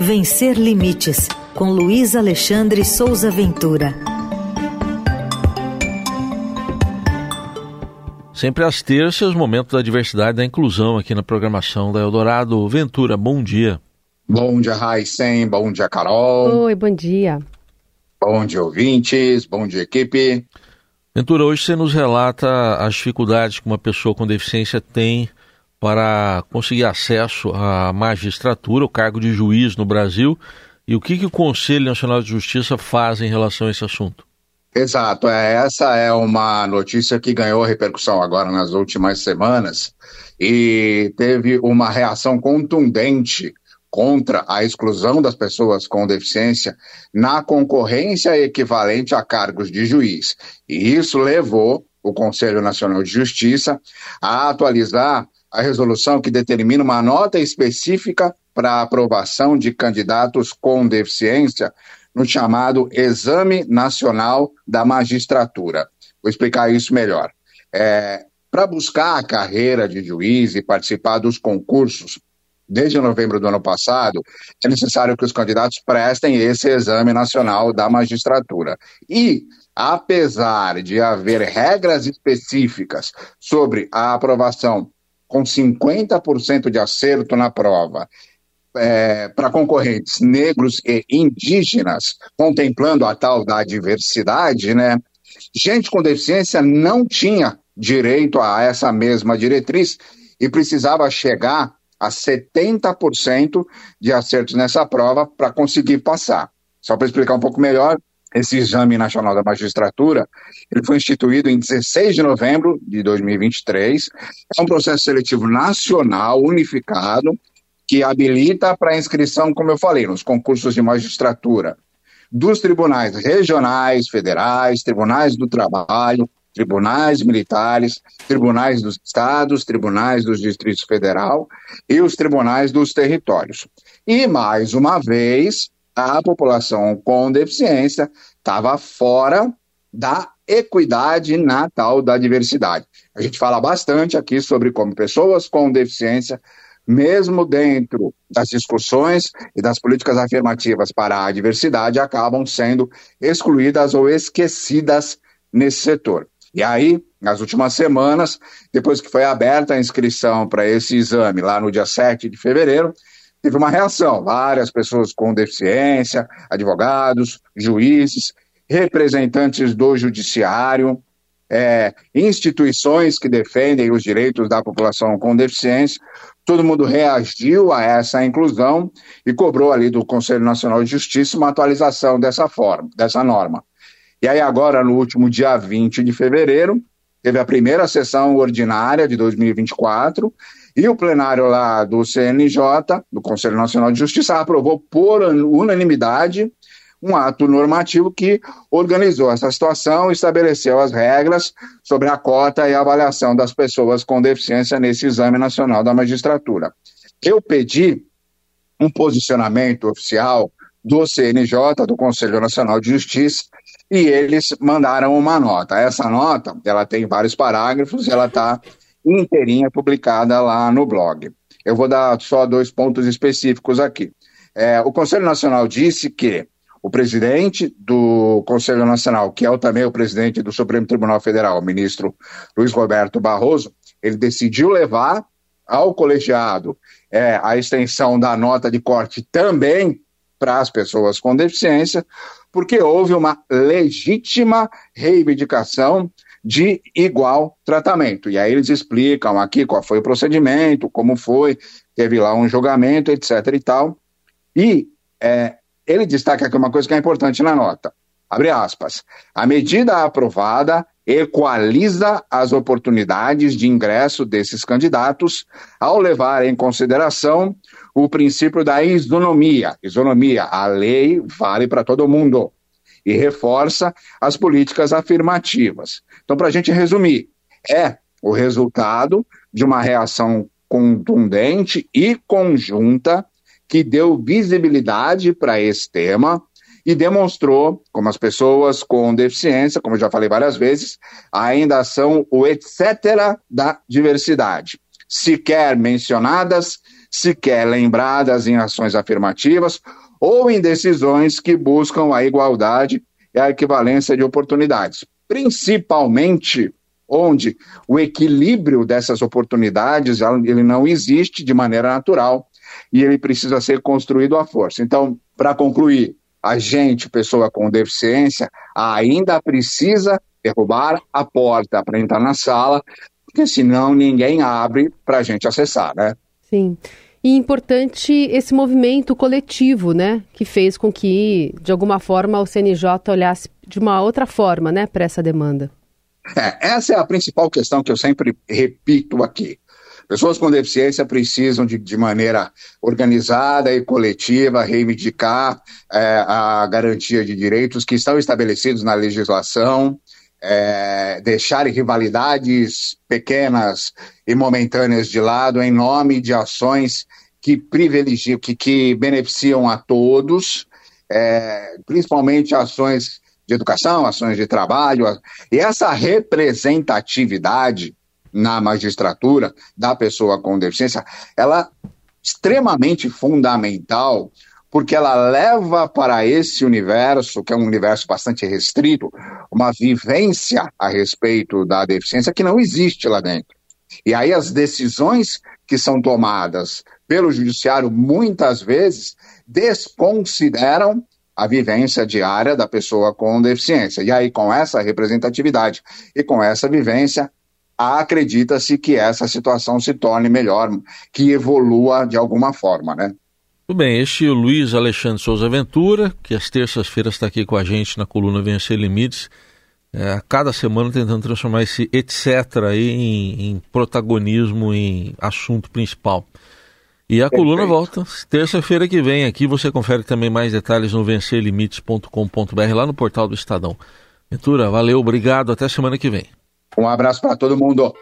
Vencer Limites, com Luiz Alexandre Souza Ventura. Sempre às terças, momento da diversidade e da inclusão aqui na programação da Eldorado. Ventura, bom dia. Bom dia, Raíssen. Bom dia, Carol. Oi, bom dia. Bom dia, ouvintes. Bom dia, equipe. Ventura, hoje você nos relata as dificuldades que uma pessoa com deficiência tem para conseguir acesso à magistratura, o cargo de juiz no Brasil, e o que, que o Conselho Nacional de Justiça faz em relação a esse assunto. Exato, é, essa é uma notícia que ganhou repercussão agora nas últimas semanas e teve uma reação contundente contra a exclusão das pessoas com deficiência na concorrência equivalente a cargos de juiz. E isso levou o Conselho Nacional de Justiça a atualizar a resolução que determina uma nota específica para a aprovação de candidatos com deficiência no chamado Exame Nacional da Magistratura. Vou explicar isso melhor. É, para buscar a carreira de juiz e participar dos concursos, desde novembro do ano passado, é necessário que os candidatos prestem esse Exame Nacional da Magistratura. E, apesar de haver regras específicas sobre a aprovação com 50% de acerto na prova é, para concorrentes negros e indígenas, contemplando a tal da diversidade, né? Gente com deficiência não tinha direito a essa mesma diretriz e precisava chegar a 70% de acertos nessa prova para conseguir passar. Só para explicar um pouco melhor, esse Exame Nacional da Magistratura, ele foi instituído em 16 de novembro de 2023. É um processo seletivo nacional, unificado, que habilita para inscrição, como eu falei, nos concursos de magistratura dos tribunais regionais, federais, tribunais do trabalho, tribunais militares, tribunais dos estados, tribunais dos distritos federal e os tribunais dos territórios. E, mais uma vez, a população com deficiência estava fora da equidade natal da diversidade. A gente fala bastante aqui sobre como pessoas com deficiência, mesmo dentro das discussões e das políticas afirmativas para a diversidade, acabam sendo excluídas ou esquecidas nesse setor. E aí, nas últimas semanas, depois que foi aberta a inscrição para esse exame, lá no dia 7 de fevereiro, teve uma reação. Várias pessoas com deficiência, advogados, juízes, representantes do judiciário, é, instituições que defendem os direitos da população com deficiência. Todo mundo reagiu a essa inclusão e cobrou ali do Conselho Nacional de Justiça uma atualização dessa forma, dessa norma. E aí agora, no último dia 20 de fevereiro, teve a primeira sessão ordinária de 2024 e o plenário lá do CNJ, do Conselho Nacional de Justiça, aprovou por unanimidade um ato normativo que organizou essa situação estabeleceu as regras sobre a cota e a avaliação das pessoas com deficiência nesse Exame Nacional da Magistratura. Eu pedi um posicionamento oficial do CNJ, do Conselho Nacional de Justiça, e eles mandaram uma nota. Essa nota, ela tem vários parágrafos, ela está inteirinha publicada lá no blog. Eu vou dar só dois pontos específicos aqui. É, o Conselho Nacional disse que o presidente do Conselho Nacional, que é também o presidente do Supremo Tribunal Federal, o ministro Luiz Roberto Barroso, ele decidiu levar ao colegiado é, a extensão da nota de corte também para as pessoas com deficiência, porque houve uma legítima reivindicação de igual tratamento. E aí eles explicam aqui qual foi o procedimento, como foi, teve lá um julgamento, etc. e tal. E é, ele destaca aqui uma coisa que é importante na nota. Abre aspas. A medida aprovada equaliza as oportunidades de ingresso desses candidatos ao levar em consideração o princípio da isonomia. Isonomia, a lei vale para todo mundo e reforça as políticas afirmativas. Então, para a gente resumir, é o resultado de uma reação contundente e conjunta que deu visibilidade para esse tema e demonstrou como as pessoas com deficiência, como eu já falei várias vezes, ainda são o etc. da diversidade, sequer mencionadas, sequer lembradas em ações afirmativas ou em decisões que buscam a igualdade e a equivalência de oportunidades, principalmente onde o equilíbrio dessas oportunidades ele não existe de maneira natural e ele precisa ser construído à força. Então, para concluir, a gente, pessoa com deficiência, ainda precisa derrubar a porta para entrar na sala, porque senão ninguém abre para a gente acessar, né? Sim. E importante esse movimento coletivo, né, que fez com que, de alguma forma, o CNJ olhasse de uma outra forma, né, para essa demanda. É, essa é a principal questão que eu sempre repito aqui. Pessoas com deficiência precisam, de, de maneira organizada e coletiva, reivindicar é, a garantia de direitos que estão estabelecidos na legislação, é, deixar rivalidades pequenas e momentâneas de lado em nome de ações que privilegiam, que, que beneficiam a todos, é, principalmente ações de educação, ações de trabalho, e essa representatividade na magistratura da pessoa com deficiência, ela é extremamente fundamental, porque ela leva para esse universo, que é um universo bastante restrito, uma vivência a respeito da deficiência que não existe lá dentro. E aí as decisões que são tomadas pelo judiciário muitas vezes desconsideram a vivência diária da pessoa com deficiência. E aí, com essa representatividade e com essa vivência, acredita-se que essa situação se torne melhor, que evolua de alguma forma, né? Tudo bem, este é o Luiz Alexandre Souza Ventura, que às terças-feiras está aqui com a gente na coluna Vencer Limites, é, a cada semana tentando transformar esse etc. aí em, em protagonismo, em assunto principal. E a Perfeito. coluna volta terça-feira que vem aqui. Você confere também mais detalhes no vencerlimites.com.br lá no portal do Estadão. Ventura, valeu, obrigado. Até semana que vem. Um abraço para todo mundo.